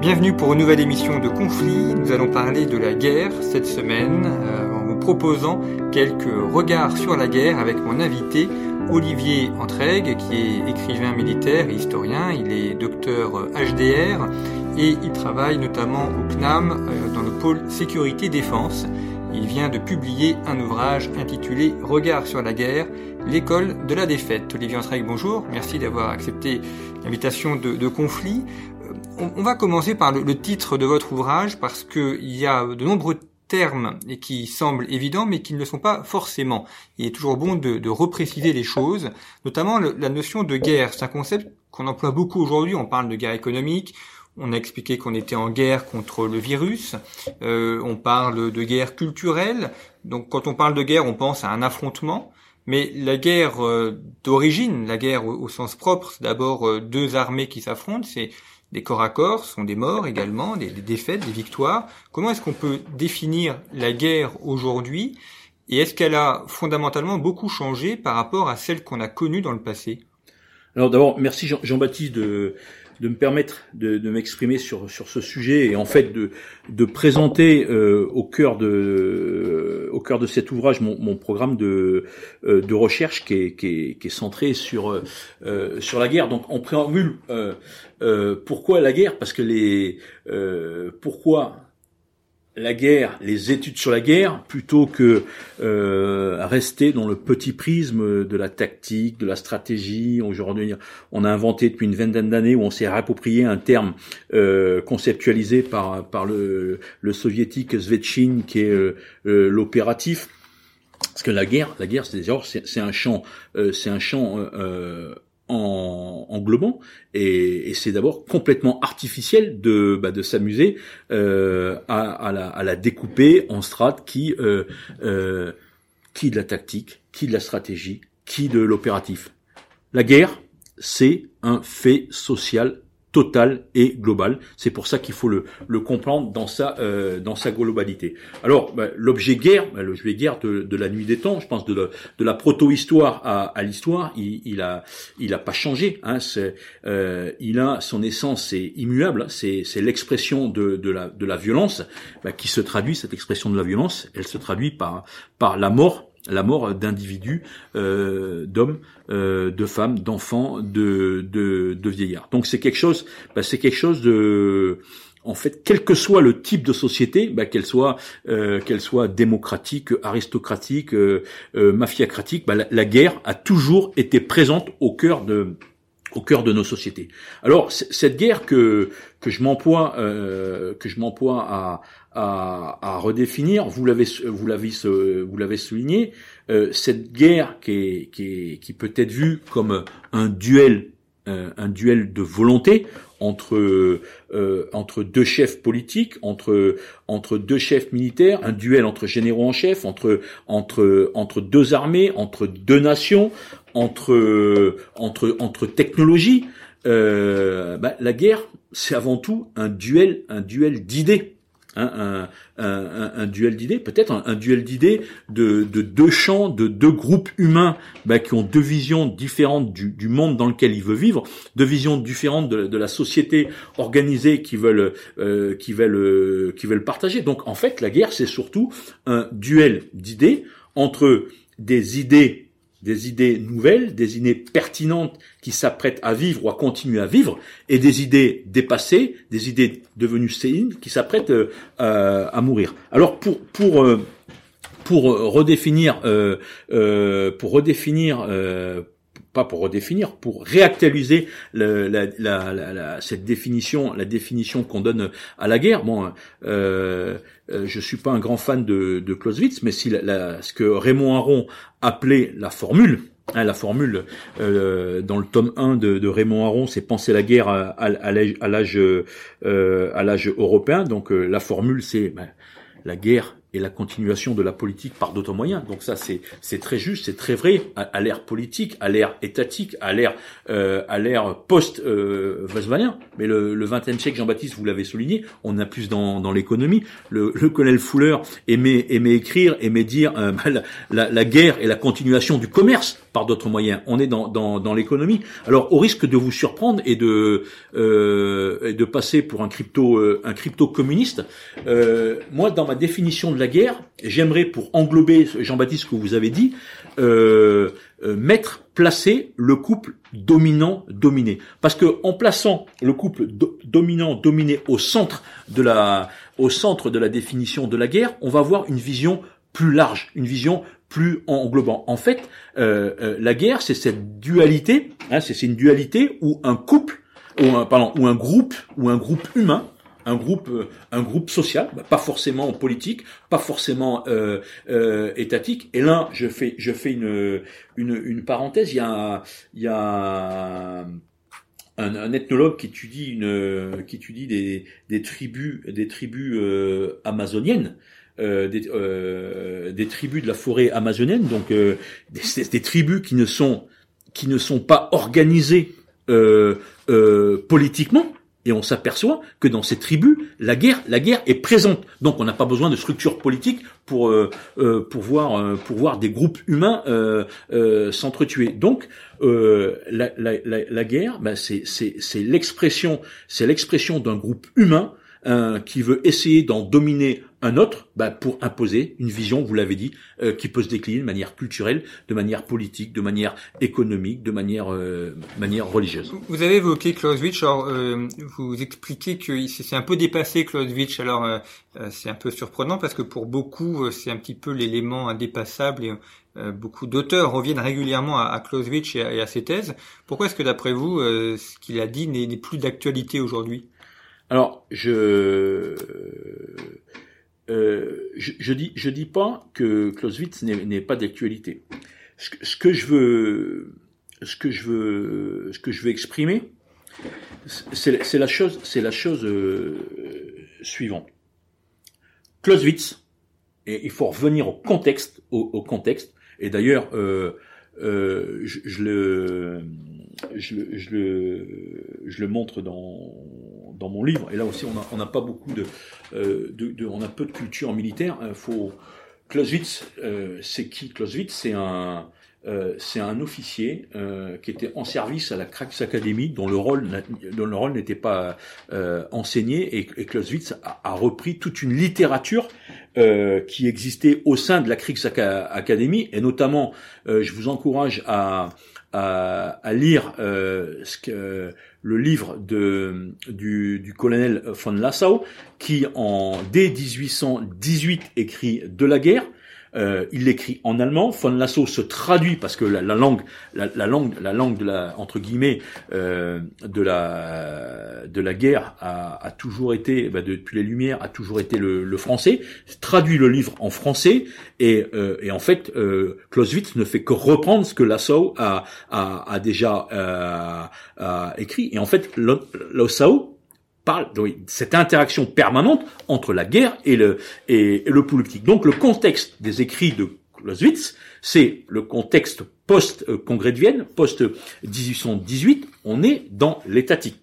Bienvenue pour une nouvelle émission de Conflit. Nous allons parler de la guerre cette semaine euh, en vous proposant quelques regards sur la guerre avec mon invité Olivier Entregue qui est écrivain militaire et historien. Il est docteur HDR et il travaille notamment au CNAM euh, dans le pôle sécurité défense. Il vient de publier un ouvrage intitulé Regard sur la guerre, l'école de la défaite. Olivier Entregue, bonjour. Merci d'avoir accepté l'invitation de, de conflit. On, va commencer par le, titre de votre ouvrage parce qu'il y a de nombreux termes qui semblent évidents mais qui ne le sont pas forcément. Il est toujours bon de, repréciser les choses, notamment la notion de guerre. C'est un concept qu'on emploie beaucoup aujourd'hui. On parle de guerre économique, on a expliqué qu'on était en guerre contre le virus. Euh, on parle de guerre culturelle. Donc quand on parle de guerre, on pense à un affrontement. Mais la guerre euh, d'origine, la guerre au, au, sens propre, c'est d'abord euh, deux armées qui s'affrontent. C'est des corps à corps, sont des morts également, des, des défaites, des victoires. Comment est-ce qu'on peut définir la guerre aujourd'hui Et est-ce qu'elle a fondamentalement beaucoup changé par rapport à celle qu'on a connue dans le passé? Alors d'abord, merci Jean-Baptiste de de me permettre de, de m'exprimer sur sur ce sujet et en fait de de présenter euh, au cœur de euh, au cœur de cet ouvrage mon, mon programme de euh, de recherche qui est, qui est, qui est centré sur euh, sur la guerre. Donc en préambule, pourquoi la guerre? Parce que les pourquoi la guerre, les études sur la guerre, plutôt que euh, rester dans le petit prisme de la tactique, de la stratégie. Aujourd'hui, on a inventé depuis une vingtaine d'années où on s'est approprié un terme euh, conceptualisé par par le, le soviétique Svetchin qui est euh, euh l'opératif. Parce que la guerre, la guerre, c'est un champ, euh, c'est un champ euh, en, en globant et, et c'est d'abord complètement artificiel de, bah, de s'amuser euh, à, à, la, à, la, découper en strates qui euh, euh, qui de la tactique, qui de la stratégie, qui de l'opératif. La guerre, c'est un fait social total et global. C'est pour ça qu'il faut le, le comprendre dans sa euh, dans sa globalité. Alors bah, l'objet guerre, bah, l'objet guerre de, de, la nuit des temps, je pense de, la, de la proto-histoire à, à l'histoire, il, il, a il a pas changé. Hein, euh, il a son essence est immuable. Hein, c'est c'est l'expression de, de la de la violence bah, qui se traduit cette expression de la violence. Elle se traduit par par la mort la mort d'individus, euh, d'hommes, euh, de femmes, d'enfants, de, de, de, vieillards. Donc c'est quelque chose, bah, c'est quelque chose de, en fait, quel que soit le type de société, bah, qu'elle soit, euh, qu'elle soit démocratique, aristocratique, euh, euh, mafiacratique, bah, la, la, guerre a toujours été présente au cœur de au cœur de nos sociétés. Alors cette guerre que que je m'emploie euh, que je m'emploie à, à, à, redéfinir, vous l'avez vous l'avez vous l'avez souligné, euh, cette guerre qui est, qui, est, qui peut être vue comme un duel euh, un duel de volonté entre euh, entre deux chefs politiques, entre entre deux chefs militaires, un duel entre généraux en chef, entre entre entre deux armées, entre deux nations, entre entre entre technologies. Euh, bah, la guerre, c'est avant tout un duel, un duel d'idées. Un, duel d'idées, peut-être un, duel d'idées de, de, deux champs, de deux groupes humains bah, qui ont deux visions différentes du, monde dans lequel ils veulent vivre, deux visions différentes de, la société organisée qui veulent euh, qui veulent euh, veulent partager. Donc en fait, la guerre, c'est surtout un duel d'idées entre des idées des idées nouvelles, des idées pertinentes qui s'apprêtent à vivre ou à continuer à vivre, et des idées dépassées, des idées devenues séines qui s'apprêtent euh, à mourir. Alors pour pour euh, pour redéfinir euh, pour redéfinir pas pour redéfinir, pour réactualiser cette définition, la définition qu'on donne à la guerre. Bon, euh, euh, je suis pas un grand fan de, de Clausewitz, mais si ce que Raymond Aron appelait la formule, hein, la formule euh, dans le tome 1 de, Raymond Aron, c'est penser la guerre à, euh, l'âge européen. Donc euh, la formule, c'est ben, la guerre et la continuation de la politique par d'autres moyens. Donc ça, c'est très juste, c'est très vrai à, l'ère politique, à l'ère étatique, à l'ère euh, à l'ère post euh, Mais le, le 20e siècle, Jean-Baptiste, vous l'avez souligné, on a plus dans, dans l'économie. Le, le colonel Fuller aimait aimait écrire, aimait dire euh, la, la, guerre et la continuation du commerce par d'autres moyens. On est dans, dans, dans l'économie. Alors, au risque de vous surprendre et de euh, de passer pour un crypto euh, un crypto communiste, euh, moi, dans ma définition de la guerre, j'aimerais, pour englober Jean-Baptiste ce que vous avez dit, euh, euh, mettre, placer le couple dominant-dominé. Parce que en plaçant le couple dominant-dominé au centre de la, au centre de la définition de la guerre, on va avoir une vision plus large, une vision plus englobant. En fait, euh, la guerre, c'est cette dualité, hein, c'est une dualité où un couple, ou un, pardon, ou un groupe, ou un groupe humain un groupe, euh, un groupe social, bah, pas forcément politique, pas forcément euh, euh, étatique. Et là, je fais, je fais une, une, parenthèse. Il y a, il y a un, ethnologue qui étudie une, qui étudie des, des tribus, des tribus euh, amazoniennes. Euh, des, euh, des, tribus de la forêt amazonienne, donc des, des, tribus qui ne sont qui ne sont pas organisées politiquement, et on s'aperçoit que dans ces tribus, la guerre, la guerre est présente. Donc on n'a pas besoin de structures politiques pour euh, euh, pour voir euh, pour voir des groupes humains s'entretuer. Donc la, la, la, la, guerre, ben, c'est c'est l'expression c'est l'expression d'un groupe humain qui veut essayer d'en dominer un autre bah, pour imposer une vision, vous l'avez dit, euh, qui peut se décliner de manière culturelle, de manière politique, de manière économique, de manière euh, manière religieuse. Vous avez évoqué Clausewitz, alors euh, vous expliquez que c'est un peu dépassé Clausewitz, alors c'est un peu surprenant parce que pour beaucoup c'est un petit peu l'élément indépassable et beaucoup d'auteurs reviennent régulièrement à, Clausewitz et à, ses thèses. Pourquoi est-ce que d'après vous ce qu'il a dit n'est plus d'actualité aujourd'hui? Alors, je euh, je, je, dis, je dis pas que Clausewitz n'est pas d'actualité. Ce, ce, que je veux, ce que je veux, ce que je veux exprimer, c'est la chose, c'est la chose euh, suivante. Clausewitz, et il faut revenir au contexte, au, au contexte. Et d'ailleurs, euh, euh je, je, le, je, je, le, je le montre dans, dans mon livre. Et là aussi, on n'a pas beaucoup de, euh, de, on a peu de culture militaire. Il faut Clausewitz, euh, c'est qui Clausewitz? C'est un euh, c'est un officier qui était en service à la Krax Academy, dont le rôle, dont le rôle n'était pas enseigné, et, et Clausewitz a, repris toute une littérature qui existait au sein de la Kriegs Academy, et notamment, je vous encourage à, à lire ce que le livre de, du, du, colonel von Lassau, qui en dès 1818 écrit de la guerre. Euh, il l'écrit en allemand. Von Lasso se traduit parce que la, langue, la, langue, la langue de la entre guillemets euh, de la de la guerre a, a toujours été, bah, depuis les Lumières, a toujours été le, le, français. Traduit le livre en français et, euh, et en fait, euh, Clausewitz ne fait que reprendre ce que Lasso a, a, a déjà euh, écrit. Et en fait, Lasso parle de cette interaction permanente entre la guerre et le, et, le politique. Donc le contexte des écrits de Clausewitz, c'est le contexte post-congrès de Vienne, post-1818, on est dans l'étatique.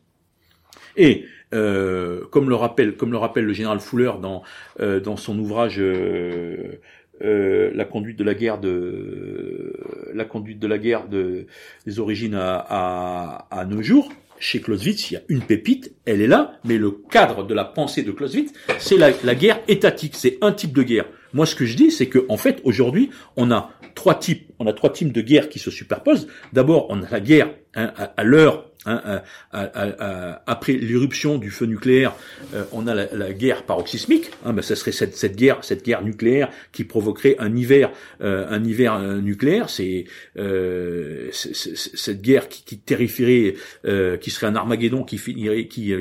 Et euh, comme le rappelle, comme le rappelle le général Fuller dans euh, dans son ouvrage euh, euh, la conduite de la guerre de la conduite de la guerre de des origines à, à, à nos jours, chez Clausewitz, il y a une pépite, elle est là, mais le cadre de la pensée de Clausewitz, c'est la, guerre étatique, c'est un type de guerre. Moi, ce que je dis, c'est que en fait, aujourd'hui, on a trois types, on a trois types de guerre qui se superposent. D'abord, on a la guerre hein, à, l'heure Hein, après l'éruption du feu nucléaire, euh, on a la, guerre paroxysmique. Hein, ben, ça serait cette, guerre, cette guerre nucléaire qui provoquerait un hiver, euh, un hiver euh, nucléaire. C'est cette guerre qui, qui terrifierait, qui serait un Armageddon qui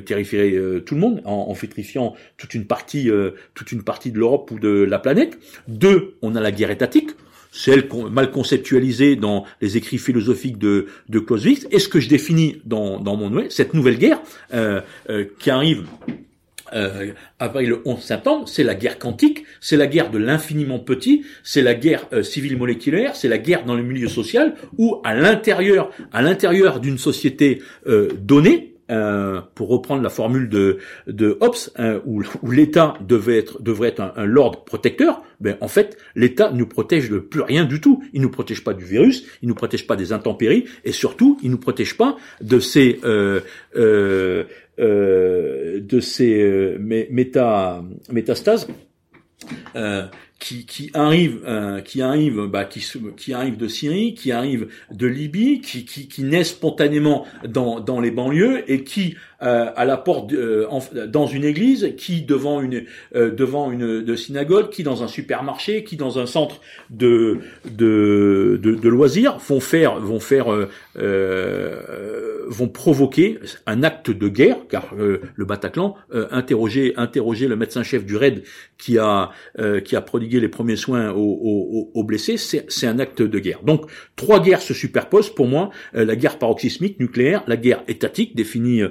terrifierait tout le monde en, en fétrifiant toute une partie, toute une partie de l'Europe ou de la planète. Deux, on a la guerre étatique celle mal conceptualisée dans les écrits philosophiques de, de Clausewitz, et ce que je définis dans, dans mon nouvel, cette nouvelle guerre euh, euh, qui arrive euh, après le 11 septembre, c'est la guerre quantique, c'est la guerre de l'infiniment petit, c'est la guerre euh, civile moléculaire, c'est la guerre dans le milieu social, où à l'intérieur, à l'intérieur d'une société donnée, euh, pour reprendre la formule de, de Hobbes, hein, où, l'État devait être, devrait être un, un lord protecteur, ben en fait, l'État ne protège de plus rien du tout. Il nous protège pas du virus, il nous protège pas des intempéries, et surtout, il nous protège pas de ces euh, euh, euh de ces méta, métastases qui, qui arrive, euh, qui arrive, bah, qui, qui arrive de Syrie, qui arrive de Libye, qui, qui, qui naît spontanément dans, dans les banlieues et qui à la porte euh, dans une église, qui devant une euh, devant une de synagogue, qui dans un supermarché, qui dans un centre de de, de, de loisirs vont faire vont faire vont provoquer un acte de guerre, car le Bataclan interroger interroger le médecin-chef du RAID qui a qui a prodigué les premiers soins aux, aux, aux blessés, c'est un acte de guerre. Donc trois guerres se superposent pour moi la guerre paroxysmique nucléaire, la guerre étatique définie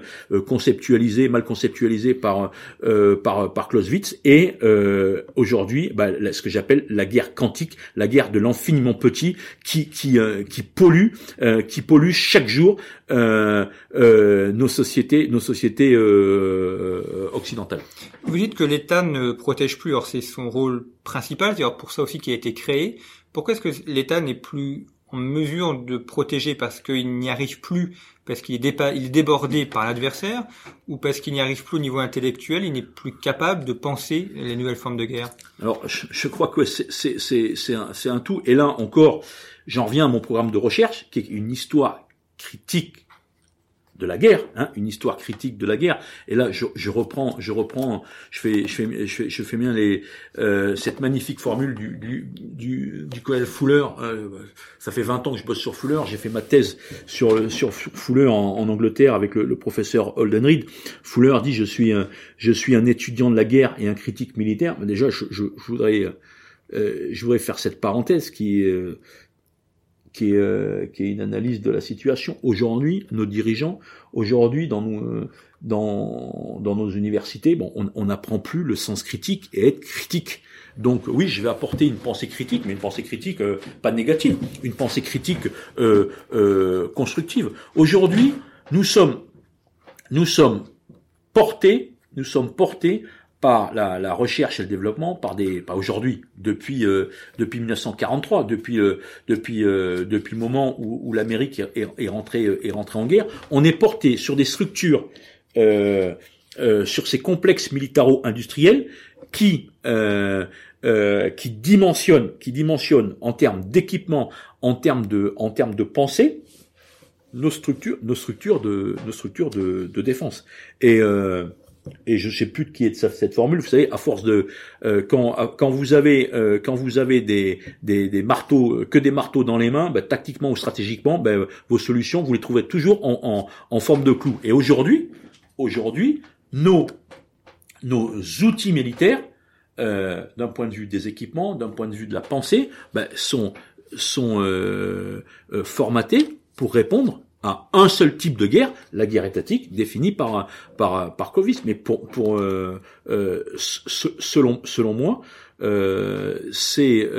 conceptualisé, mal conceptualisé par euh, par par Clausewitz, et euh, aujourd'hui, bah, ce que j'appelle la guerre quantique, la guerre de l'infiniment petit, qui qui euh, qui pollue, qui pollue chaque jour nos sociétés, nos sociétés occidentales. Vous dites que l'État ne protège plus, or c'est son rôle principal, c'est pour ça aussi qu'il a été créé. Pourquoi est-ce que l'État n'est plus en mesure de protéger parce qu'il n'y arrive plus, parce qu'il est, débordé par l'adversaire, ou parce qu'il n'y arrive plus au niveau intellectuel, il n'est plus capable de penser les nouvelles formes de guerre? Alors, je, crois que c'est un, un tout. Et là encore, j'en reviens à mon programme de recherche, qui est une histoire critique de la guerre, hein, une histoire critique de la guerre. Et là, je, je reprends, je reprends, je fais, je fais, je fais, je fais bien les, euh, cette magnifique formule du du du, du collège Fuller. Euh, ça fait 20 ans que je bosse sur Fuller. J'ai fait ma thèse sur sur Fuller en, en Angleterre avec le, le, professeur Holden Reed. Fuller dit je suis un, je suis un étudiant de la guerre et un critique militaire. Mais déjà, je, je, je voudrais euh, je voudrais faire cette parenthèse qui euh, qui est, euh, qui est une analyse de la situation. Aujourd'hui, nos dirigeants, aujourd'hui dans nos, dans nos universités, bon, on n'apprend plus le sens critique et être critique. Donc oui, je vais apporter une pensée critique, mais une pensée critique euh, pas négative, une pensée critique euh, constructive. Aujourd'hui, nous sommes, nous sommes portés, nous sommes portés par la, la, recherche et le développement, par des, pas aujourd'hui, depuis euh, depuis 1943, depuis euh, depuis euh, depuis le moment où, où l'Amérique est, est, rentrée est rentrée en guerre, on est porté sur des structures, sur ces complexes militaro-industriels qui qui dimensionnent qui dimensionnent en termes d'équipement, en termes de en termes de pensée, nos structures nos structures de nos structures de, de défense. Et et je sais plus de qui est cette formule. Vous savez, à force de euh, quand quand vous avez euh, quand vous avez des, des, des marteaux que des marteaux dans les mains, ben, tactiquement ou stratégiquement, ben, vos solutions vous les trouvez toujours en, en, en forme de clou. Et aujourd'hui, aujourd'hui, nos nos outils militaires, euh, d'un point de vue des équipements, d'un point de vue de la pensée, ben, sont sont euh, formatés pour répondre à un seul type de guerre, la guerre étatique, définie par par par. Mais pour pour euh, euh, selon selon moi, euh, c'est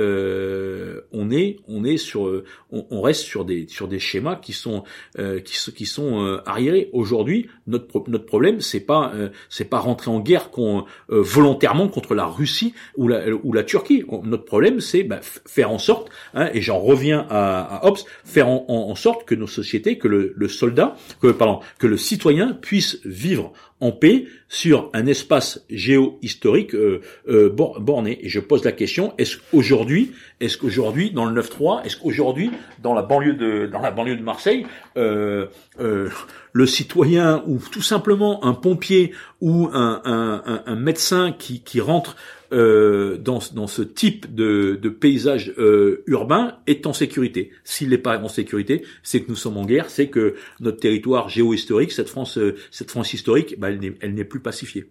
est on est sur on, on, reste sur des sur des schémas qui sont euh, qui, sont euh, arriérés. Aujourd'hui, notre notre problème c'est pas euh, c'est pas rentrer en guerre con, volontairement contre la Russie ou la ou la Turquie. Notre problème c'est bah, faire en sorte hein, et j'en reviens à, à Hobbes, faire en, en, sorte que nos sociétés, que le, le soldat, que pardon, que le citoyen puisse vivre en paix sur un espace géo-historique euh, euh, borné. Et je pose la question est-ce qu'aujourd'hui, est-ce qu'aujourd'hui dans le 9-3, est-ce qu'aujourd'hui dans la banlieue de dans la banlieue de Marseille, euh, le citoyen ou tout simplement un pompier ou un, médecin qui rentre euh, dans, dans ce type de, de paysage euh, urbain est en sécurité. S'il n'est pas en sécurité, c'est que nous sommes en guerre, c'est que notre territoire géohistorique, cette France, euh, cette France historique, bah, elle n'est plus pacifiée.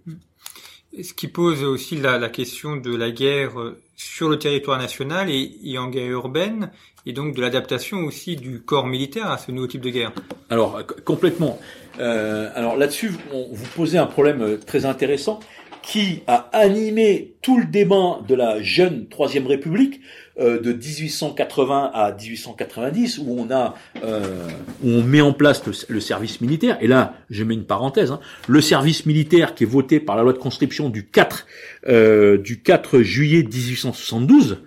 Ce qui pose aussi la, la, question de la guerre sur le territoire national et, et en guerre urbaine, et donc de l'adaptation aussi du corps militaire à ce nouveau type de guerre. Alors complètement. Alors là-dessus, vous posez un problème très intéressant qui a animé tout le débat de la jeune Troisième République euh, de 1880 à 1890, où on a, euh, où on met en place le, service militaire. Et là, je mets une parenthèse. Hein, le service militaire qui est voté par la loi de conscription du 4 euh, du 4 juillet 1872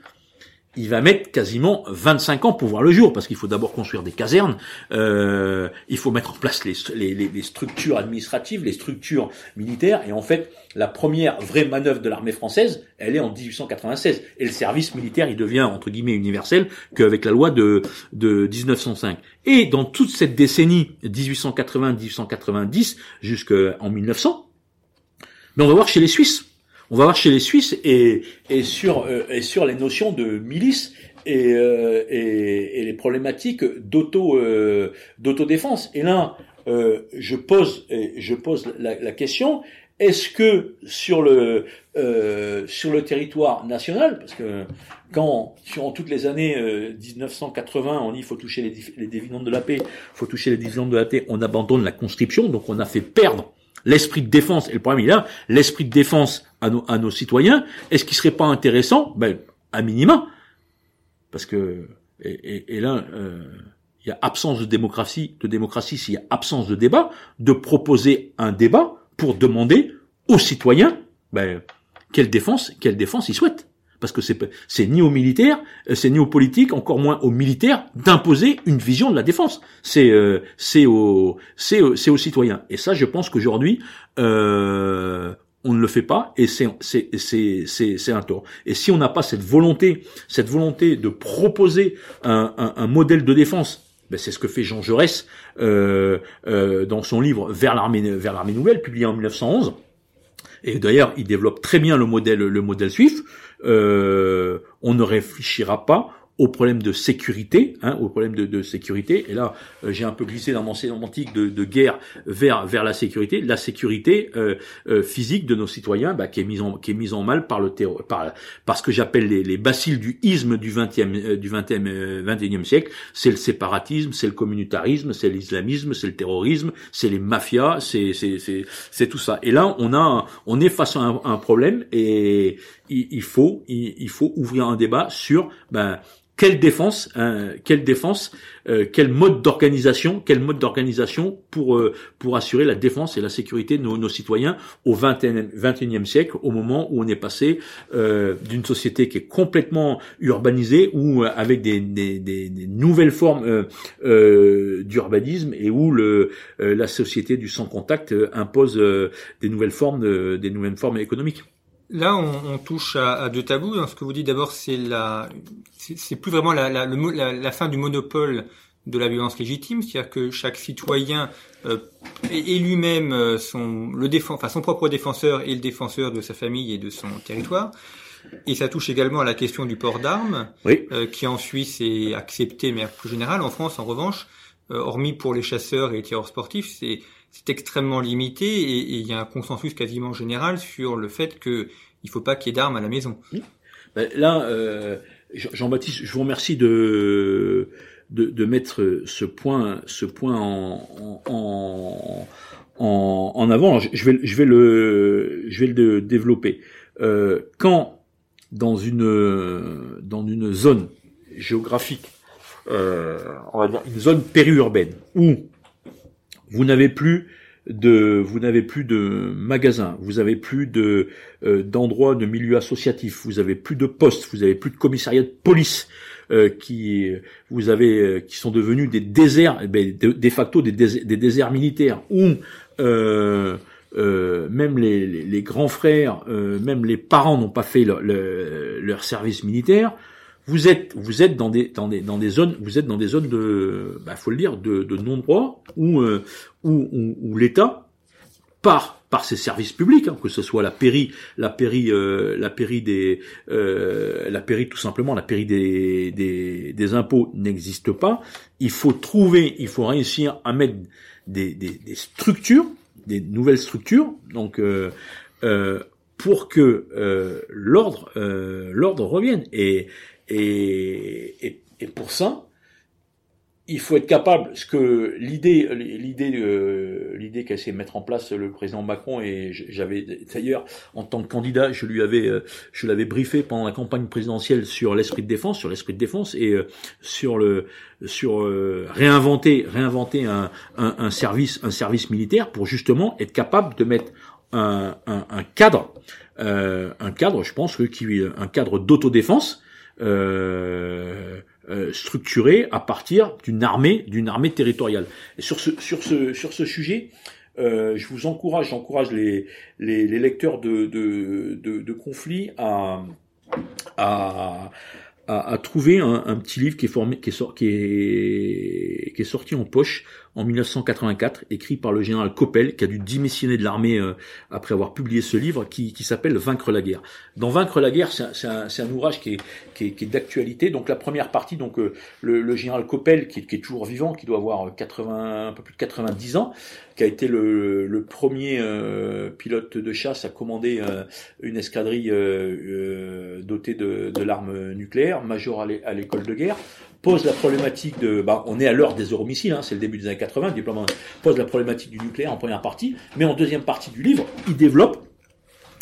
il va mettre quasiment 25 ans pour voir le jour, parce qu'il faut d'abord construire des casernes, euh, il faut mettre en place les, structures administratives, les structures militaires, et en fait, la première vraie manœuvre de l'armée française, elle est en 1896, et le service militaire, il devient, entre guillemets, universel qu'avec la loi de, de 1905. Et dans toute cette décennie 1880-1890 jusqu'en 1900, mais on va voir chez les Suisses, on va voir chez les Suisses et, et sur euh, et sur les notions de milice et, euh, et, et, les problématiques d'auto euh, d'autodéfense. Et là, euh, je pose je pose la, la question est-ce que sur le euh, sur le territoire national, parce que quand sur toutes les années 1980, on dit faut toucher les, les dividendes de la paix, faut toucher les dividendes de la paix, on abandonne la conscription, donc on a fait perdre l'esprit de défense, et le problème il est là, l'esprit de défense à nos, à nos citoyens, est-ce qu'il serait pas intéressant, ben, à minima, parce que, et, là, euh, il y a absence de démocratie, de démocratie s'il y a absence de débat, de proposer un débat pour demander aux citoyens, ben, quelle défense, quelle défense ils souhaitent parce que c'est ni aux militaires, euh, c'est ni aux politiques, encore moins aux militaires d'imposer une vision de la défense. C'est euh, c'est aux aux citoyens. Et ça, je pense qu'aujourd'hui euh, on ne le fait pas et c'est un tort. Et si on n'a pas cette volonté, cette volonté de proposer un, un, un modèle de défense ben c'est ce que fait Jean Jaurès euh, euh, dans son livre Vers l'armée vers l'armée nouvelle, publié en 1911. Et d'ailleurs, il développe très bien le modèle le modèle suif. Euh, on ne réfléchira pas au problème de sécurité, hein, au problème de, de, sécurité. Et là, euh, j'ai un peu glissé dans mon sémantique de, de, guerre vers vers la sécurité, la sécurité euh, euh, physique de nos citoyens, bah, qui est mise en qui est mise en mal par le terror, par par ce que j'appelle les, les bacilles du isme du 20e du 20e 21e siècle. C'est le séparatisme, c'est le communautarisme, c'est l'islamisme, c'est le terrorisme, c'est les mafias, c'est c'est c'est c'est tout ça. Et là, on a on est face à un, un problème et il, il faut il, il, faut ouvrir un débat sur ben quelle défense, hein, quelle défense, euh, quel mode d'organisation, quel mode d'organisation pour euh, pour assurer la défense et la sécurité de nos, nos citoyens au 21e, siècle, au moment où on est passé euh, d'une société qui est complètement urbanisée ou avec des, des, des, nouvelles formes d'urbanisme et où le la société du sans contact impose des nouvelles formes des nouvelles formes économiques. Là, on, on touche à, à, deux tabous. Dans ce que vous dites d'abord, c'est la, c'est plus vraiment la, la, la, la, fin du monopole de la violence légitime, c'est-à-dire que chaque citoyen euh, est, lui-même euh, son le défend, enfin son propre défenseur et le défenseur de sa famille et de son territoire. Et ça touche également à la question du port d'armes, euh, qui en Suisse est accepté, mais plus général. En France, en revanche, euh, hormis pour les chasseurs et les tireurs sportifs, c'est c'est extrêmement limité et il y a un consensus quasiment général sur le fait que il faut pas qu'il y ait d'armes à la maison. Ben, là, euh, Jean-Baptiste, je vous remercie de, de, de mettre ce point ce point en, en, en, avant. Je vais je vais le je vais le développer. Euh, quand dans une dans une zone géographique, euh, on va dire une zone périurbaine où vous n'avez plus de vous n'avez plus de magasins, vous avez plus de euh, d'endroits de milieux associatifs, vous avez plus de postes, vous avez plus de commissariats de police euh, qui vous avez euh, qui sont devenus des déserts, eh ben, de, facto des, déserts, des déserts militaires où même les, les, grands frères, même les parents n'ont pas fait leur service militaire, vous êtes vous êtes dans des dans des dans des zones vous êtes dans des zones de bah faut le dire de, de non droit où, où, où, où l'État par par ses services publics, hein, que ce soit la péri, la péri, euh, la péri des, euh, la péri tout simplement, la péri des, des, des impôts n'existe pas. Il faut trouver, il faut réussir à mettre des, des, des structures, des nouvelles structures, donc euh, euh pour que euh, l'ordre, l'ordre revienne. Et, et, et, et pour ça, il faut être capable, ce que l'idée, l'idée, euh, l'idée qu'a essayé de mettre en place le président Macron et j'avais d'ailleurs en tant que candidat, je lui avais, euh, je l'avais briefé pendant la campagne présidentielle sur l'esprit de défense, sur l'esprit de défense et euh, sur le, sur réinventer, réinventer un, un, un, service, un service militaire pour justement être capable de mettre un, un, cadre, un cadre, je pense qui, un cadre d'autodéfense. Euh, euh, structuré à partir d'une armée, d'une armée territoriale. Sur ce, sur ce, sur ce sujet, euh, je vous encourage, j'encourage les, les, les, lecteurs de, de, de, de conflits à, à, à, trouver un, petit livre qui est, formé, qui, est, qui est sorti en poche en 1984, écrit par le général Coppel, qui a dû démissionner de l'armée euh, après avoir publié ce livre, qui, s'appelle Vaincre la guerre. Dans Vaincre la guerre, c'est un, ouvrage qui est, d'actualité. Donc la première partie, donc euh, le, général Coppel, qui, est toujours vivant, qui doit avoir 80, un peu plus de 90 ans, qui a été le, le premier euh, pilote de chasse à commander une escadrille dotée de, de l'arme nucléaire, major à l'école de guerre, pose la problématique de, bah, on est à l'heure des euromissiles, hein, c'est le début des années 80, le pose la problématique du nucléaire en première partie, mais en deuxième partie du livre, il développe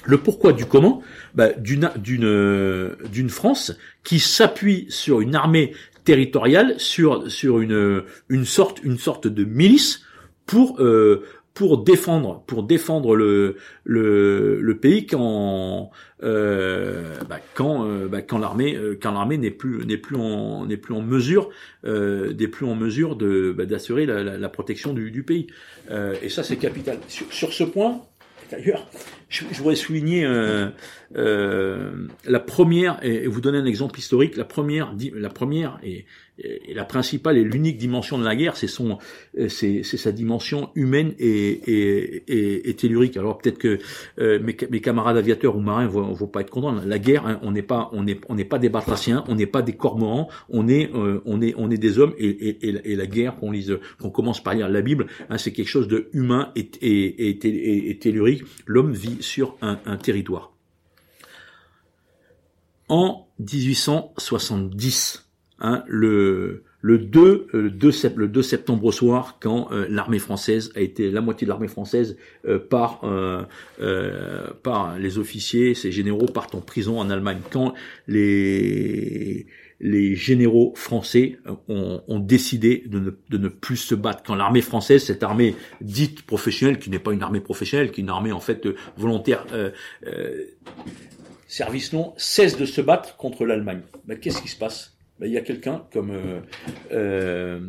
le pourquoi du comment bah, d'une d'une d'une France qui s'appuie sur une armée territoriale, sur sur une une sorte une sorte de milice pour euh, pour défendre pour défendre le le, le pays quand euh, bah, quand euh, bah, quand l'armée euh, quand l'armée n'est plus n'est plus en n'est plus en mesure euh, n'est plus en mesure de bah, d'assurer la, la, la, protection du, du pays. Euh, et ça c'est capital. Sur, sur ce point d'ailleurs je, je, voudrais souligner euh, la première et, vous donner un exemple historique la première la première et et la principale et l'unique dimension de la guerre, c'est son, euh, c'est, sa dimension humaine et, et, et, tellurique. Alors peut-être que euh, mes, camarades aviateurs ou marins vont, vont pas être contents. La guerre, hein, on n'est pas, on n'est, on n'est pas des batraciens, on n'est pas des cormorans, on est, euh, on est, on est des hommes. Et, la guerre, qu'on lise, qu'on commence par lire la Bible, hein, c'est quelque chose de humain et, et, tellurique. L'homme vit sur un, un territoire. En 1870 Hein, le, le 2, le 2, le 2 septembre au soir, quand euh, l'armée française a été, la moitié de l'armée française euh, par, euh, euh, par les officiers, ces généraux partent en prison en Allemagne, quand les, les généraux français ont, ont décidé de ne, de ne, plus se battre. Quand l'armée française, cette armée dite professionnelle, qui n'est pas une armée professionnelle, qui est une armée en fait volontaire, service non, cesse de se battre contre l'Allemagne. Ben, Qu'est-ce qui se passe? Ben, il y a quelqu'un comme euh, euh,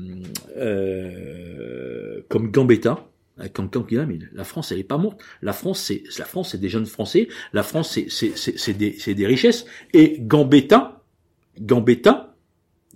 euh, comme Gambetta, comme Campina, mais la France, elle est pas morte. La France, c'est la France, c'est des jeunes Français. La France, c'est c'est c'est des c'est des richesses. Et Gambetta, Gambetta,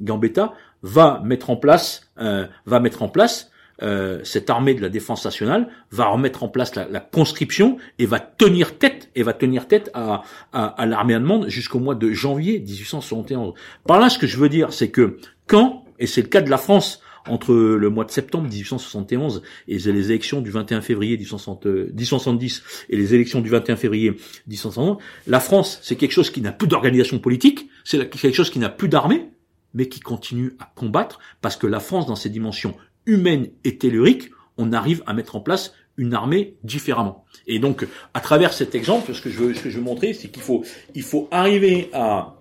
Gambetta va mettre en place euh, va mettre en place euh, cette armée de la défense nationale va remettre en place la, conscription et va tenir tête et va tenir tête à, à, l'armée allemande jusqu'au mois de janvier 1871. Par là, ce que je veux dire, c'est que quand, et c'est le cas de la France, entre le mois de septembre 1871 et les élections du 21 février 1870 et les élections du 21 février 1871, la France, c'est quelque chose qui n'a plus d'organisation politique, c'est quelque chose qui n'a plus d'armée, mais qui continue à combattre parce que la France, dans ses dimensions humaine et tellurique, on arrive à mettre en place une armée différemment. Et donc, à travers cet exemple, ce que je veux, montrer, c'est qu'il faut, arriver à,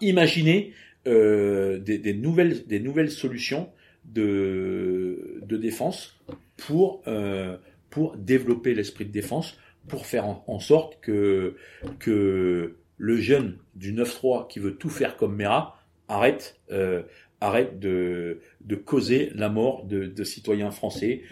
imaginer euh, des, nouvelles, solutions de, défense pour, euh, pour développer l'esprit de défense, pour faire en, sorte que, que le jeune du 9-3 qui veut tout faire comme Mera arrête, euh, arrête de, de causer la mort de, de citoyens français.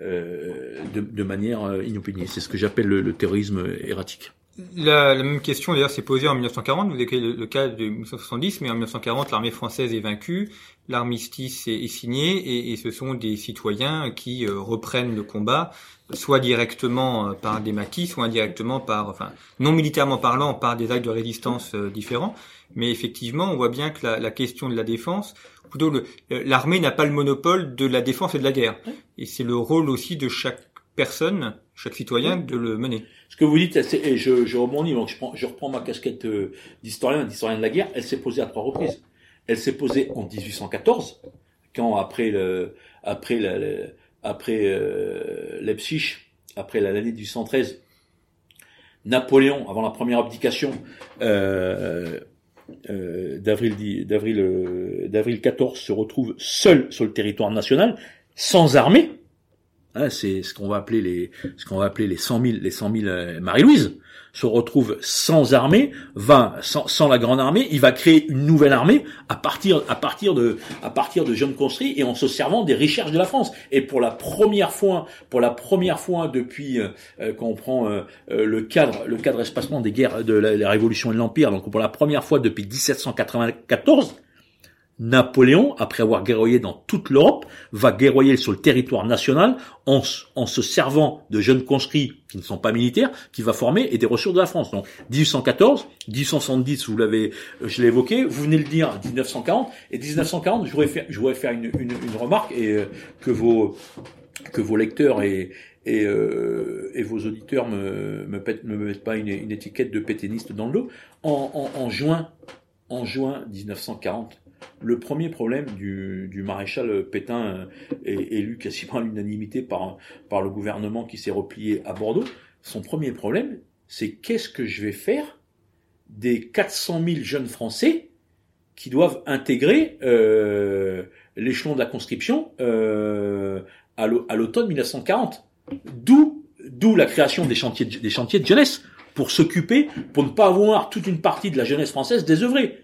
Euh, de, de, manière inopinée. C'est ce que j'appelle le, terrorisme erratique. La, la, même question d'ailleurs s'est posée en 1940, vous avez le, le, cas de 1970, mais en 1940 l'armée française est vaincue, l'armistice est, est, signé et, et, ce sont des citoyens qui reprennent le combat, soit directement par des maquis, soit indirectement par, enfin non militairement parlant, par des actes de résistance différents. Mais effectivement, on voit bien que la, la question de la défense, plutôt l'armée n'a pas le monopole de la défense et de la guerre. Et c'est le rôle aussi de chaque personne, chaque citoyen, de le mener. Ce que vous dites, et je, je rebondis, donc je, prends, je reprends ma casquette euh, d'historien, d'historien de la guerre, elle s'est posée à trois reprises. Elle s'est posée en 1814, quand après le, après la, après euh, Leipzig, après l'année 1813, Napoléon, avant la première abdication, euh, euh, d'avril d'avril euh, d'avril 14 se retrouve seul sur le territoire national, sans armée. Hein, c'est ce qu'on va appeler les ce qu'on va appeler les 100 000 les 100 000 euh, Marie-Louise se retrouve sans armée, va sans, sans, la grande armée, il va créer une nouvelle armée à partir à partir de à partir de jeunes construits et en se servant des recherches de la France. Et pour la première fois, pour la première fois depuis euh, euh quand on prend euh, euh, le cadre le cadre espacement des guerres de la, la révolution et de l'empire, donc pour la première fois depuis 1794, Napoléon, après avoir guerroyé dans toute l'Europe, va guerroyer sur le territoire national en, se servant de jeunes conscrits qui ne sont pas militaires, qui va former et des ressources de la France. Donc 1814, 1870, vous l'avez, je l'ai évoqué, vous venez le dire, 1940 et 1940, je voudrais faire, je voudrais faire une, une, une remarque et euh, que vos que vos lecteurs et, et, euh, et vos auditeurs me me, me mettent pas une, une, étiquette de péténiste dans le dos. En, en, en juin, en juin 1940 le premier problème du, du maréchal Pétain, est euh, élu quasiment à l'unanimité par, le gouvernement qui s'est replié à Bordeaux, son premier problème, c'est qu'est-ce que je vais faire des 400 000 jeunes Français qui doivent intégrer euh, l'échelon de la conscription euh, à l'automne 1940. D'où, la création des chantiers, de, jeunesse pour s'occuper, pour ne pas avoir toute une partie de la jeunesse française désœuvrée.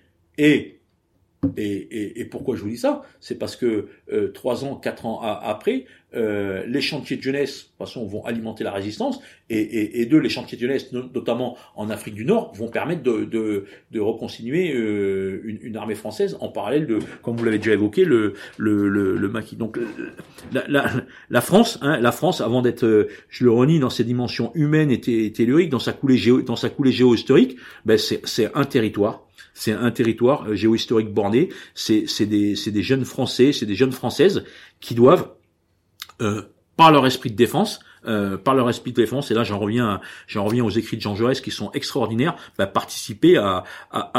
Et, et, et, pourquoi je vous dis ça? C'est parce que euh, trois ans, quatre ans après, euh, les chantiers de jeunesse, de toute façon, vont alimenter la résistance, et, et, deux, les chantiers de jeunesse, notamment en Afrique du Nord, vont permettre de, de, de reconstituer euh, une, une, armée française en parallèle de, comme vous l'avez déjà évoqué, le, le, le, le maquis. Donc la, la, la France, hein, la France, avant d'être, euh, je le renie, dans ses dimensions humaines et, telluriques, dans sa coulée géo, dans sa coulée géohistorique, ben c'est un territoire c'est un territoire euh, géohistorique borné, c'est des, jeunes Français, c'est des jeunes Françaises qui doivent, euh, par leur esprit de défense, euh, par leur esprit de défense, et là j'en reviens, j'en reviens aux écrits de Jean Jaurès qui sont extraordinaires, bah, participer à,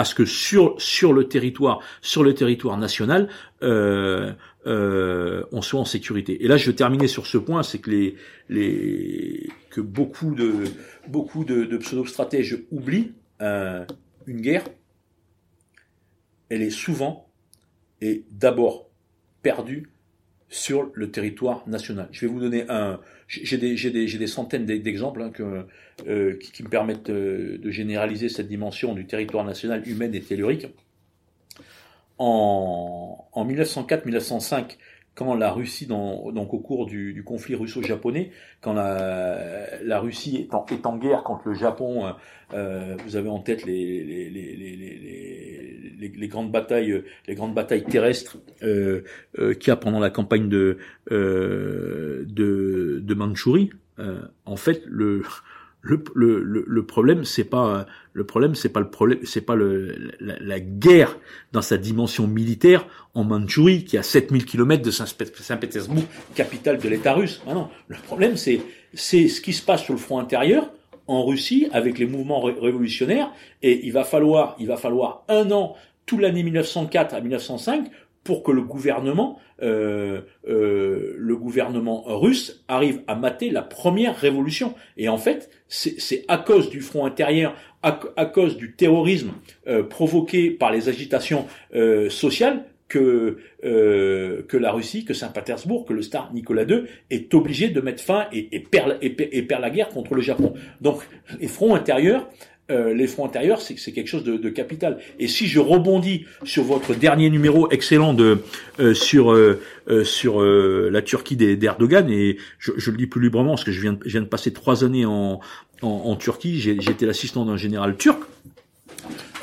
ce que sur le territoire, sur le territoire national, on soit en sécurité. Et là, je vais terminer sur ce point, c'est que les les que beaucoup de beaucoup de, de pseudo-stratèges oublient euh, une guerre elle est souvent et d'abord perdue sur le territoire national. Je vais vous donner un. J'ai des, des, des, centaines d'exemples hein, euh, qui, me permettent de, de, généraliser cette dimension du territoire national humaine et tellurique. En 1904-1905, quand la Russie, donc au cours du, conflit russo-japonais, quand la, Russie est en, guerre contre le Japon, euh, vous avez en tête les, les, grandes batailles, les grandes batailles terrestres euh, euh, qu'il y a pendant la campagne de euh, de, de Mandchourie. Euh, en fait, le le, le, le problème c'est pas le problème c'est pas le problème c'est pas le la, la, guerre dans sa dimension militaire en Mandchourie qui est à 7000 km de Saint-Pétersbourg capitale de l'État russe. Ah non le problème c'est c'est ce qui se passe sur le front intérieur en Russie avec les mouvements révolutionnaires et il va falloir il va falloir un an toute l'année 1904 à 1905 pour que le gouvernement, euh, euh, le gouvernement russe arrive à mater la première révolution. Et en fait, c'est à cause du front intérieur, à, cause du terrorisme euh, provoqué par les agitations sociales que la Russie, que Saint-Pétersbourg, que le Star Nicolas II est obligé de mettre fin et, perd, et perd la guerre contre le Japon. Donc les fronts intérieurs euh, les fronts intérieurs, c'est quelque chose de, de, capital. Et si je rebondis sur votre dernier numéro excellent de euh, sur euh, sur la Turquie d'Erdogan, et je, je, le dis plus librement parce que je viens de, je viens de passer trois années en en, en Turquie, été l'assistant d'un général turc.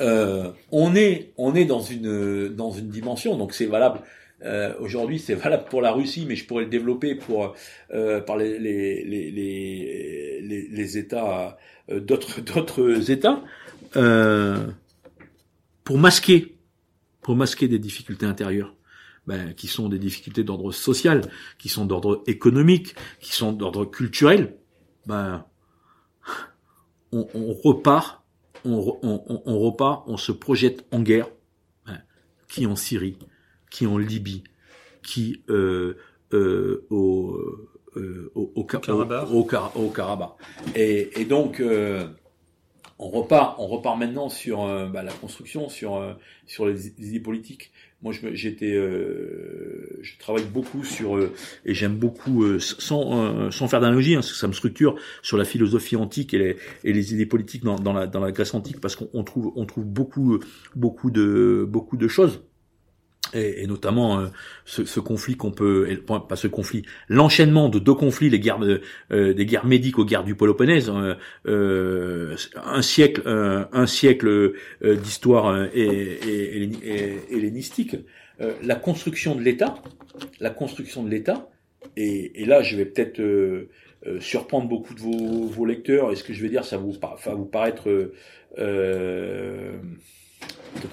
on est on est dans une dans une dimension, donc c'est valable euh, Aujourd'hui, c'est valable pour la Russie, mais je pourrais le développer pour euh, par les les, les, les, les États euh, d'autres États euh, pour masquer pour masquer des difficultés intérieures. Ben, qui sont des difficultés d'ordre social, qui sont d'ordre économique, qui sont d'ordre culturel, ben, on, on repart, on, on, on, repart, on se projette en guerre, ben, qui en Syrie, qui en Libye, qui euh, euh, au, euh, au, au, Karabakh. Au, au, Karabakh. Et, et donc euh, on repart, on repart maintenant sur euh, bah, la construction, sur euh, sur les, idées politiques. Moi, j'étais, euh, je travaille beaucoup sur et j'aime beaucoup sans sans faire d'analogie, hein, ça me structure sur la philosophie antique et les, et les idées politiques dans, dans la dans la Grèce antique, parce qu'on trouve on trouve beaucoup beaucoup de beaucoup de choses et, et, notamment euh, ce, ce, conflit qu'on peut, pas ce conflit, l'enchaînement de deux conflits, les guerres, euh, des guerres médiques aux guerres du Péloponnèse, hein, euh, un siècle, un siècle d'histoire hellénistique, la construction de l'État, la construction de l'État, et, et, là je vais peut-être surprendre beaucoup de vos, vos lecteurs, et ce que je vais dire, ça vous, va vous paraître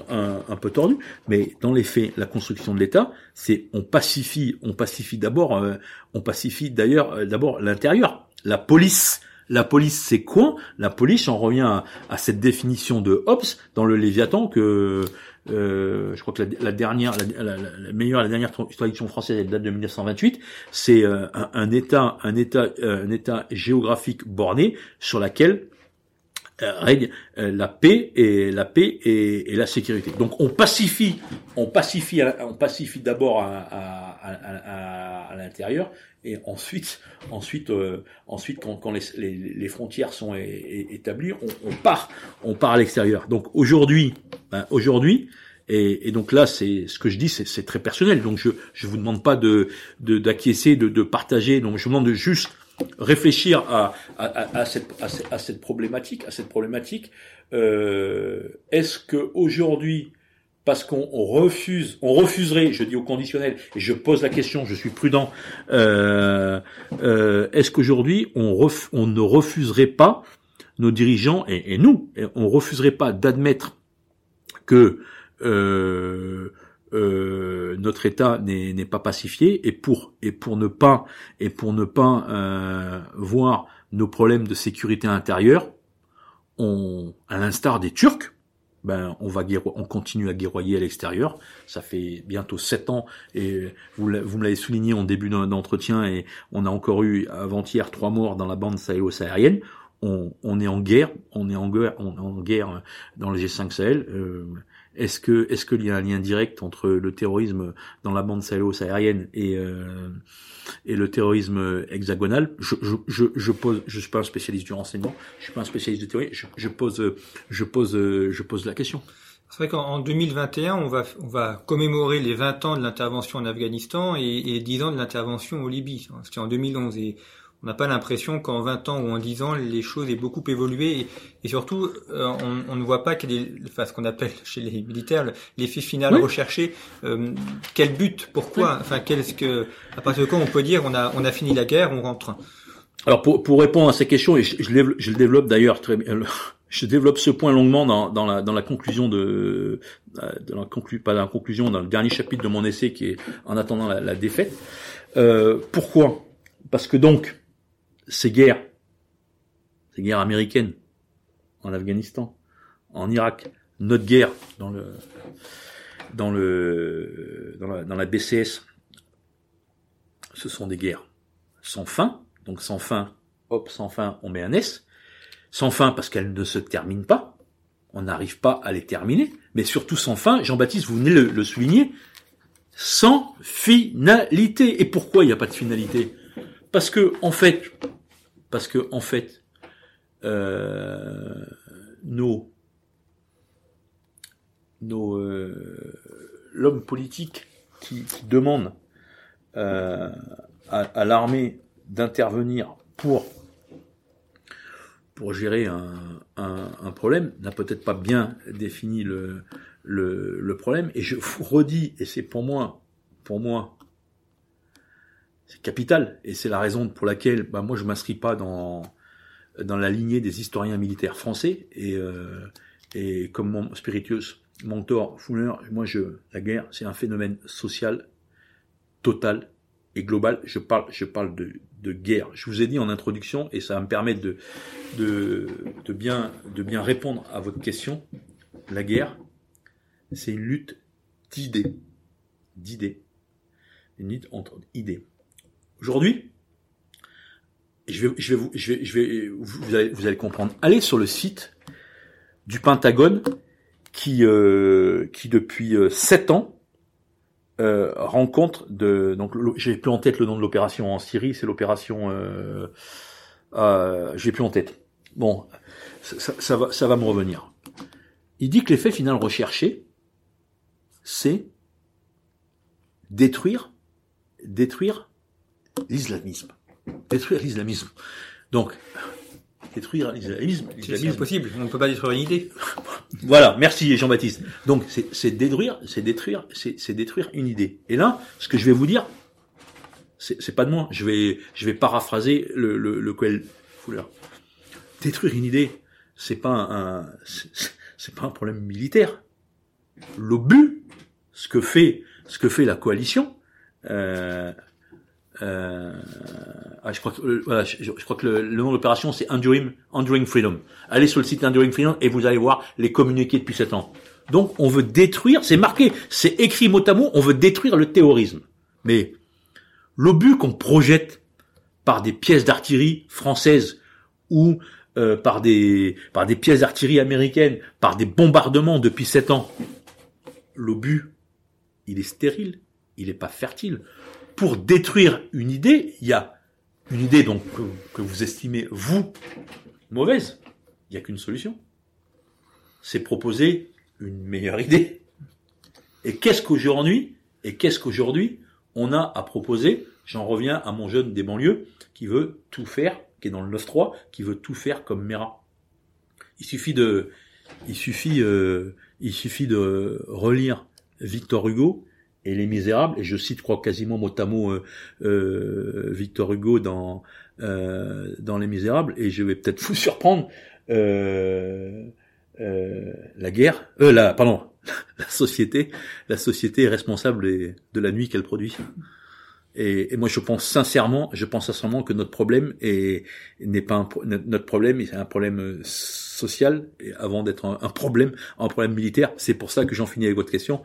un, un, peu tordu, mais dans les faits, la construction de l'État, c'est on pacifie, on pacifie d'abord, euh, on pacifie d'ailleurs euh, d'abord l'intérieur, la police. La police, c'est quoi? La police, on revient à, cette définition de Hobbes dans le Léviathan que euh, je crois que la, dernière, la, meilleure, la dernière traduction française, elle date de 1928. C'est un, un, État, un État, un État géographique borné sur laquelle euh, règne euh, la paix et la paix et, la sécurité. Donc on pacifie, on pacifie, on pacifie d'abord à, l'intérieur et ensuite, ensuite, euh, ensuite quand, les, frontières sont établies, on, part, on part à l'extérieur. Donc aujourd'hui, ben, aujourd'hui, et, donc là, c'est ce que je dis, c'est très personnel. Donc je je vous demande pas de d'acquiescer, de, de, partager. Donc je vous demande de juste réfléchir à, à, à, cette, à, cette, problématique, à cette problématique. Euh, Est-ce que aujourd'hui, parce qu'on refuse, on refuserait, je dis au conditionnel, et je pose la question, je suis prudent, euh, euh, est-ce qu'aujourd'hui on, on ne refuserait pas nos dirigeants et, et nous, on refuserait pas d'admettre que euh, euh, notre État n'est pas pacifié et pour et pour ne pas et pour ne pas euh, voir nos problèmes de sécurité intérieure, on, à l'instar des Turcs, ben on va on continue à guerroyer à l'extérieur. Ça fait bientôt sept ans et vous, me l'avez souligné en début d'entretien et on a encore eu avant-hier trois morts dans la bande sahélo-saharienne. On, on, est en guerre, on est en guerre, on est en guerre dans le G5 Sahel. Euh, est-ce que est-ce qu'il y a un lien direct entre le terrorisme dans la bande sahélo-saharienne et euh, et le terrorisme hexagonal? Je, je, je, je, pose je suis pas un spécialiste du renseignement, je suis pas un spécialiste de théorie, je, je pose je pose je pose la question. C'est vrai qu'en 2021, on va, on va commémorer les 20 ans de l'intervention en Afghanistan et, et 10 ans de l'intervention au Libye. C'était en 2011 et on n'a pas l'impression qu'en 20 ans ou en 10 ans, les choses aient beaucoup évolué et, surtout, euh, on, ne voit pas quel est, enfin, ce qu'on appelle chez les militaires l'effet final recherché. Euh, quel but Pourquoi Enfin, qu'est-ce que à partir de quand on peut dire on a on a fini la guerre, on rentre? Alors pour, pour répondre à ces questions, et je, je, le développe d'ailleurs très bien. Je développe ce point longuement dans, dans, la, dans la conclusion de, de la conclu, pas dans la conclusion, dans le dernier chapitre de mon essai qui est en attendant la, la défaite. Euh, pourquoi? Parce que donc, ces guerres, ces guerres américaines en Afghanistan, en Irak, notre guerre dans le dans le dans la, dans la BCS, ce sont des guerres sans fin. Donc sans fin, hop, sans fin, on met un S. Sans fin parce qu'elles ne se terminent pas. On n'arrive pas à les terminer. Mais surtout sans fin, Jean-Baptiste, vous venez le, le souligner, sans finalité. Et pourquoi il n'y a pas de finalité? Parce que, en fait, parce que en fait, euh, nos, nos euh, l'homme politique qui, qui demande euh, à, à l'armée d'intervenir pour pour gérer un, un, un problème n'a peut-être pas bien défini le, le, le problème. Et je vous redis, et c'est pour moi, pour moi, c'est capital, et c'est la raison pour laquelle bah, moi je m'inscris pas dans dans la lignée des historiens militaires français et euh, et comme mon spiritueuse mentor Fuller, moi je la guerre c'est un phénomène social total et global. Je parle je parle de de guerre. Je vous ai dit en introduction et ça va me permettre de de de bien de bien répondre à votre question. La guerre, c'est une lutte d'idées, d'idées, une lutte entre idées. Aujourd'hui, je vais, je vais vous, je vais, je vais, vous allez, vous allez comprendre. Allez sur le site du Pentagone qui, euh, qui depuis euh, sept ans euh, rencontre de, donc j'ai plus en tête le nom de l'opération en Syrie, c'est l'opération, euh, euh, j'ai plus en tête. Bon, ça, ça, va, ça va me revenir. Il dit que l'effet final recherché, c'est détruire, détruire l'islamisme. Détruire l'islamisme. Donc, détruire l'islamisme. C'est impossible, on ne peut pas détruire une idée. voilà, merci Jean-Baptiste. Donc, c'est détruire, c'est détruire, c'est détruire une idée. Et là, ce que je vais vous dire, c'est pas de moi. Je vais, je vais paraphraser le, le, le Fuller. Détruire une idée, c'est pas un, c'est pas un problème militaire. L'obus, ce que fait, ce que fait la coalition, euh, euh, ah, je crois que, le, nom de l'opération c'est Enduring, Freedom. Allez sur le site Enduring Freedom et vous allez voir les communiqués depuis sept ans. Donc on veut détruire, c'est marqué, c'est écrit mot à mot, on veut détruire le terrorisme. Mais l'obus qu'on projette par des pièces d'artillerie françaises ou euh, par des par des pièces d'artillerie américaines, par des bombardements depuis sept ans, l'obus, il est stérile, il n'est pas fertile pour détruire une idée, il y a une idée donc que, vous estimez vous mauvaise. Il n'y a qu'une solution. C'est proposer une meilleure idée. Et qu'est-ce qu'aujourd'hui, et qu'est-ce qu'aujourd'hui on a à proposer? J'en reviens à mon jeune des banlieues qui veut tout faire, qui est dans le 9-3, qui veut tout faire comme Mera. Il suffit de, il suffit, euh, il suffit de relire Victor Hugo et Les Misérables, et je cite, je crois quasiment mot à mot euh, euh, Victor Hugo dans euh, dans Les Misérables, et je vais peut-être vous surprendre. Euh, euh, la guerre, euh, la, pardon, la société, la société est responsable de la nuit qu'elle produit. Et, et, moi, je pense sincèrement, je pense sincèrement que notre problème est n'est pas un, notre problème, c'est un problème social et avant d'être un, problème, un problème militaire. C'est pour ça que j'en finis avec votre question.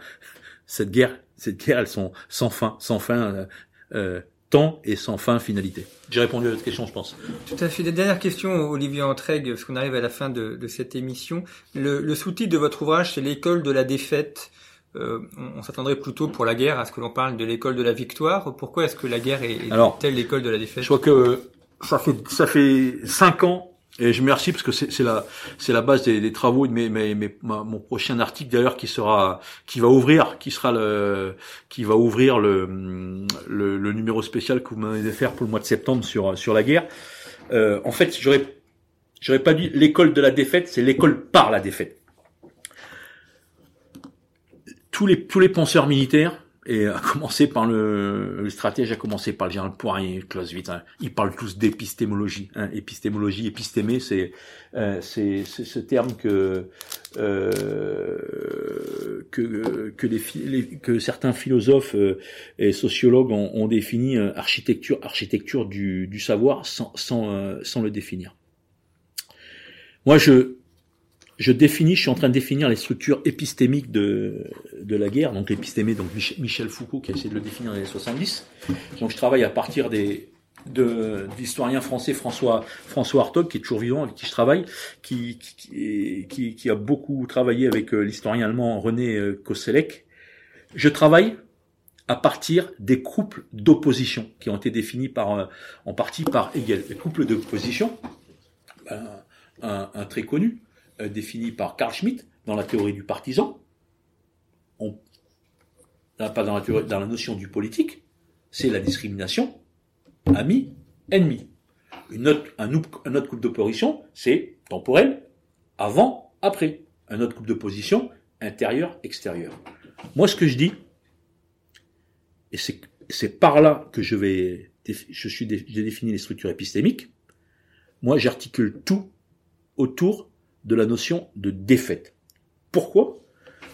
Cette guerre, cette guerre, elles sont sans fin, sans fin. Euh, euh, temps et sans fin finalité. J'ai répondu à votre question, je pense. Tout à fait. La dernière question, Olivier Entraigue, parce qu'on arrive à la fin de, de cette émission. Le, le sous-titre de votre ouvrage, c'est l'école de la défaite. Euh, on, on s'attendrait plutôt pour la guerre à ce que l'on parle de l'école de la victoire. Pourquoi est-ce que la guerre est, est Alors, telle l'école de la défaite? Je crois que ça fait ça fait cinq ans et je merci parce que c'est la c'est la base des, des travaux de mes, mes, mes mon prochain article d'ailleurs qui sera qui va ouvrir qui sera le qui va ouvrir le le, le numéro spécial que vous m'avez faire pour le mois de septembre sur sur la guerre. Euh, en fait, j'aurais j'aurais pas dit l'école de la défaite, c'est l'école par la défaite. Tous les tous les penseurs militaires et à commencer par le, le stratège, a commencé par le général Poirier, Clausewitz. Hein. Ils parlent tous d'épistémologie. Hein. Épistémologie, épistémé, c'est euh, c'est ce terme que euh, que que, que certains philosophes euh, et sociologues ont, ont défini euh, architecture architecture du, du savoir sans sans euh, sans le définir. Moi, je je définis, je suis en train de définir les structures épistémiques de, de la guerre, donc l'épistémé, donc Michel Foucault qui a essayé de le définir dans les années 70. Donc je travaille à partir des de d'historien français François François Hartog qui est toujours vivant avec qui je travaille qui qui, qui, qui a beaucoup travaillé avec l'historien allemand René Koselleck je travaille à partir des couples d'opposition qui ont été définis par en partie par Hegel. Les couples d'opposition ben, un, un, très connu euh, définie par Carl Schmitt dans la théorie du partisan. On, pas dans la, théorie, dans la notion du politique, c'est la discrimination ami, ennemi. Une autre, un, autre couple d'opposition, c'est temporel, avant, après. Un autre couple de position, intérieur, extérieur. Moi, ce que je dis, et c'est par là que je vais, je suis, j'ai défini les structures épistémiques. Moi, j'articule tout autour de la notion de défaite. Pourquoi?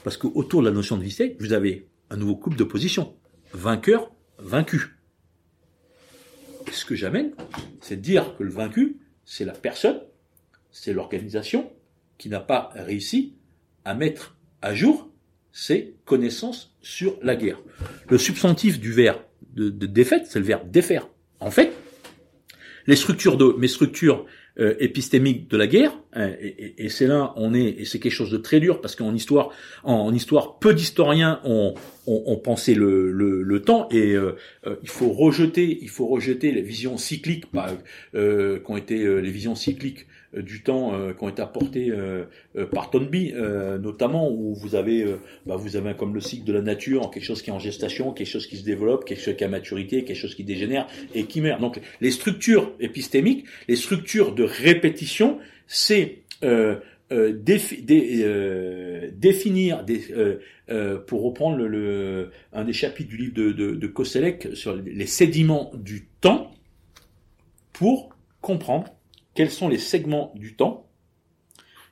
Parce que autour de la notion de défaite, vous avez un nouveau couple d'opposition. Vainqueur, vaincu. ce que j'amène, c'est de dire que le vaincu, c'est la personne, c'est l'organisation qui n'a pas réussi à mettre à jour ses connaissances sur la guerre. Le substantif du verbe de, défaite, c'est le verbe défaire. En fait, les structures de mes structures euh, épistémiques de la guerre, hein, et, c'est là on est, et c'est quelque chose de très dur parce qu'en histoire, en, histoire, peu d'historiens ont, ont, pensé le, le, temps et euh, euh, il faut rejeter, il faut rejeter les visions cycliques, bah, euh, ont été les visions cycliques. euh, du temps euh, qui ont été apportés euh, par Tonby, notamment où vous avez, bah, vous avez comme le cycle de la nature, quelque chose qui est en gestation, quelque chose qui se développe, quelque chose qui a maturité, quelque chose qui dégénère et qui meurt. Donc les structures épistémiques, les structures de répétition, c'est euh, définir des, pour reprendre le, un des chapitres du livre de, de, de sur les sédiments du temps pour comprendre quels sont les segments du temps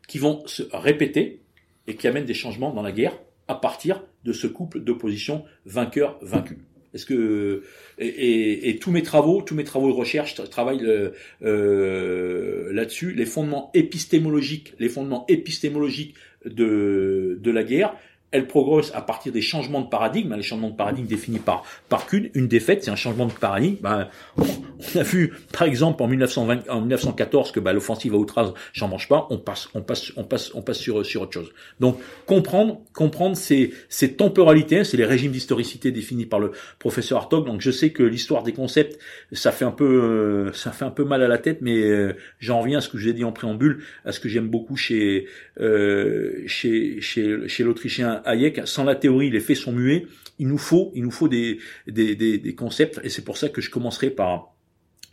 qui vont se répéter et qui amènent des changements dans la guerre à partir de ce couple d'opposition vainqueur-vaincu. Est-ce que et, tous mes travaux, tous mes travaux de recherche travaillent euh, euh, là-dessus, les fondements épistémologiques, les fondements épistémologiques de la guerre, elle progresse à partir des changements de paradigme. Les changements de paradigme définis par par Kuhn, une défaite, c'est un changement de paradigme. Ben, on a vu, par exemple, en 1920, en 1914 que ben, l'offensive à outrage, j'en mange pas. On passe, on passe, on passe, on passe sur sur autre chose. Donc comprendre, comprendre ces ces temporalités, c'est les régimes d'historicité définis par le professeur Hartog. Donc je sais que l'histoire des concepts, ça fait un peu, euh, ça fait un peu mal à la tête, mais euh, j'en reviens à ce que j'ai dit en préambule, à ce que j'aime beaucoup chez euh, chez chez chez l'Autrichien Hayek, sans la théorie, les faits sont muets. Il nous faut, il nous faut des, des, des, concepts, et c'est pour ça que je commencerai par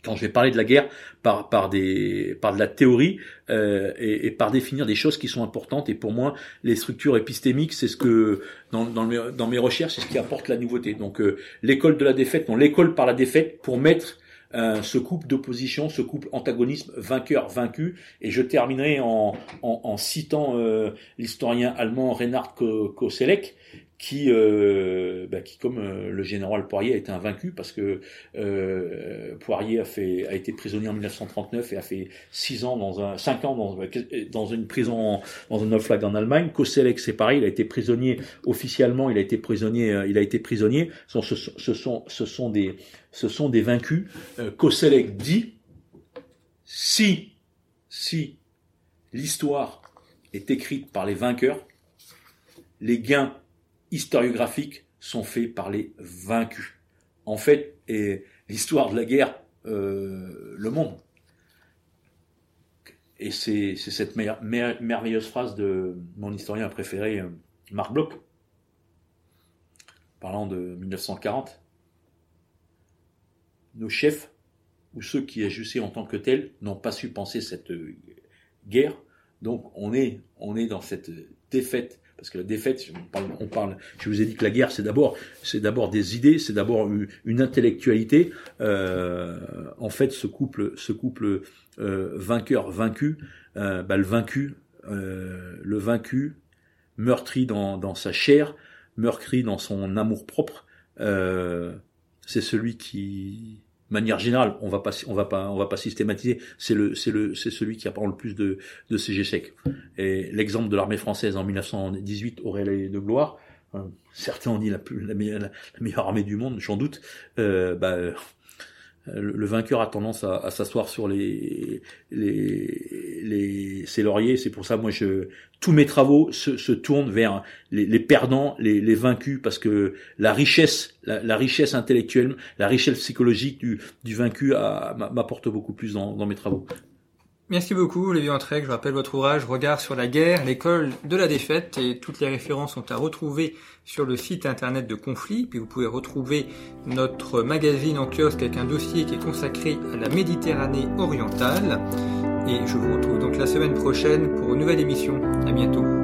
quand je vais parler de la guerre par par des par de la théorie euh, et, par définir des choses qui sont importantes et pour moi les structures épistémiques c'est ce que dans dans mes, dans mes recherches c'est ce qui apporte la nouveauté donc euh, l'école de la défaite non l'école par la défaite pour mettre euh, ce couple d'opposition, ce couple antagonisme vainqueur-vaincu. Et je terminerai en, en, en citant euh, l'historien allemand Reinhard Koselleck, qui, euh, bah, qui comme euh, le général Poirier a été invaincu parce que euh, Poirier a fait a été prisonnier en 1939 et a fait six ans dans un cinq ans dans, une prison dans un flag en Allemagne. Koselleck c'est pareil, il a été prisonnier officiellement, il a été prisonnier, euh, il a été prisonnier. Ce, ce, ce sont ce sont des ce sont des vaincus. Euh, Koselleck dit si si l'histoire est écrite par les vainqueurs, les gains historiographiques sont faits par les vaincus. En fait, et l'histoire de la guerre euh, le monde. Et c'est cette merveilleuse phrase de mon historien préféré, euh, Marc Bloch, parlant de 1940. Nos chefs, ou ceux qui agissaient en tant que tels, n'ont pas su penser cette guerre. Donc on est, on est dans cette défaite parce que la défaite, on parle, je vous ai dit que la guerre, c'est d'abord, c'est d'abord des idées, c'est d'abord une, intellectualité. Euh, en fait, ce couple, ce couple euh, vainqueur-vaincu, euh, bah, le vaincu, le vaincu, meurtri dans, dans sa chair, meurtri dans son amour propre, c'est celui qui manière générale, on va pas, on va pas, on va pas systématiser. C'est le, c'est le, c'est celui qui apprend le plus de, de échecs. Et l'exemple de l'armée française en 1918 aurait de gloire. Euh, certains ont dit la, plus, la, meilleure, meilleure armée du monde, j'en doute. Euh, bah, le, vainqueur a tendance à, s'asseoir sur les, les, les ses lauriers. C'est pour ça, moi, je tous mes travaux se, tournent vers les, perdants, les, vaincus, parce que la richesse, la, richesse intellectuelle, la richesse psychologique du, du vaincu m'apporte beaucoup plus dans mes travaux. Merci beaucoup Olivier Entrec. Je rappelle votre ouvrage Regard sur la guerre, l'école de la défaite et toutes les références sont à retrouver sur le site internet de Conflit. Puis vous pouvez retrouver notre magazine en kiosque avec un dossier qui est consacré à la Méditerranée orientale. Et je vous retrouve donc la semaine prochaine pour une nouvelle émission. À bientôt.